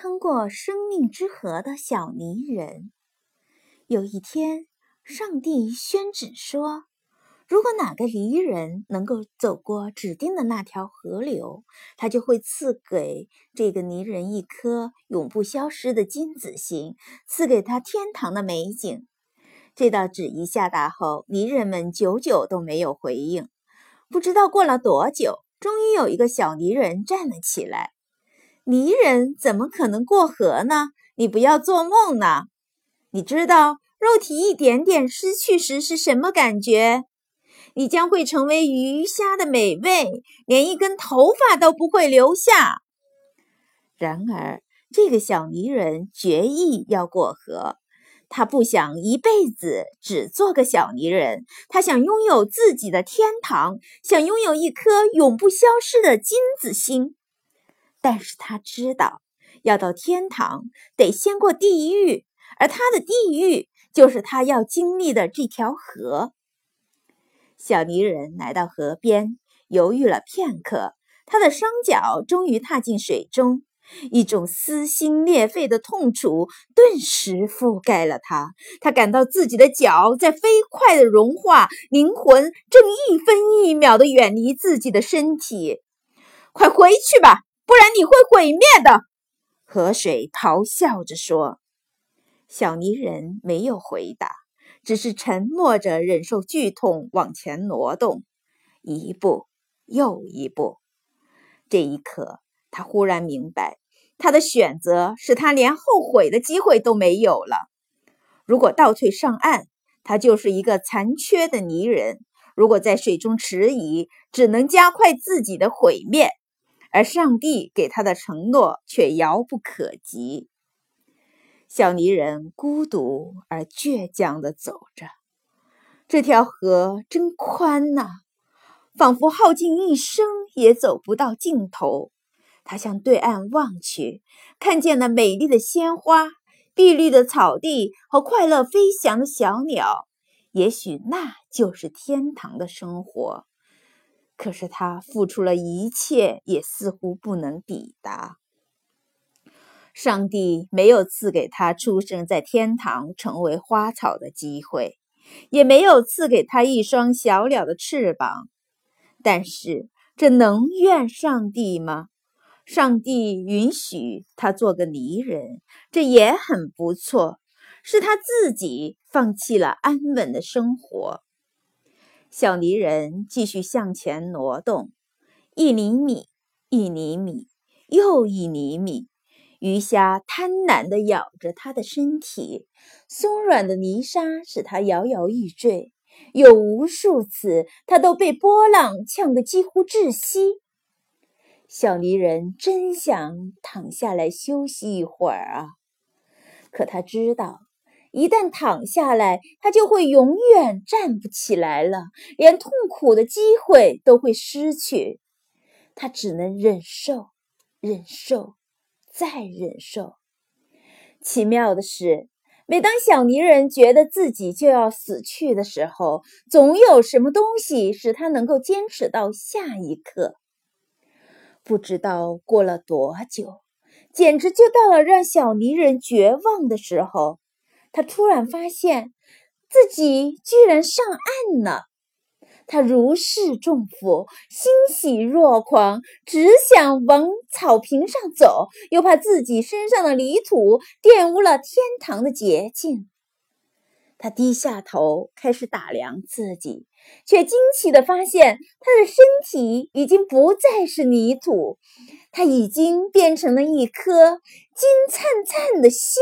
通过生命之河的小泥人。有一天，上帝宣旨说：“如果哪个泥人能够走过指定的那条河流，他就会赐给这个泥人一颗永不消失的金子星，赐给他天堂的美景。”这道旨意下达后，泥人们久久都没有回应。不知道过了多久，终于有一个小泥人站了起来。泥人怎么可能过河呢？你不要做梦呢！你知道肉体一点点失去时是什么感觉？你将会成为鱼虾的美味，连一根头发都不会留下。然而，这个小泥人决意要过河。他不想一辈子只做个小泥人，他想拥有自己的天堂，想拥有一颗永不消失的金子星。但是他知道，要到天堂得先过地狱，而他的地狱就是他要经历的这条河。小泥人来到河边，犹豫了片刻，他的双脚终于踏进水中，一种撕心裂肺的痛楚顿时覆盖了他。他感到自己的脚在飞快地融化，灵魂正一分一秒地远离自己的身体。快回去吧！不然你会毁灭的，河水咆哮着说。小泥人没有回答，只是沉默着忍受剧痛，往前挪动，一步又一步。这一刻，他忽然明白，他的选择使他连后悔的机会都没有了。如果倒退上岸，他就是一个残缺的泥人；如果在水中迟疑，只能加快自己的毁灭。而上帝给他的承诺却遥不可及。小泥人孤独而倔强地走着，这条河真宽呐，仿佛耗尽一生也走不到尽头。他向对岸望去，看见了美丽的鲜花、碧绿的草地和快乐飞翔的小鸟。也许那就是天堂的生活。可是他付出了一切，也似乎不能抵达。上帝没有赐给他出生在天堂、成为花草的机会，也没有赐给他一双小鸟的翅膀。但是，这能怨上帝吗？上帝允许他做个泥人，这也很不错。是他自己放弃了安稳的生活。小泥人继续向前挪动，一厘米，一厘米，又一厘米。鱼虾贪婪地咬着他的身体，松软的泥沙使他摇摇欲坠。有无数次，他都被波浪呛得几乎窒息。小泥人真想躺下来休息一会儿啊！可他知道。一旦躺下来，他就会永远站不起来了，连痛苦的机会都会失去。他只能忍受，忍受，再忍受。奇妙的是，每当小泥人觉得自己就要死去的时候，总有什么东西使他能够坚持到下一刻。不知道过了多久，简直就到了让小泥人绝望的时候。他突然发现自己居然上岸了，他如释重负，欣喜若狂，只想往草坪上走，又怕自己身上的泥土玷污了天堂的洁净。他低下头，开始打量自己，却惊奇地发现他的身体已经不再是泥土，他已经变成了一颗金灿灿的星。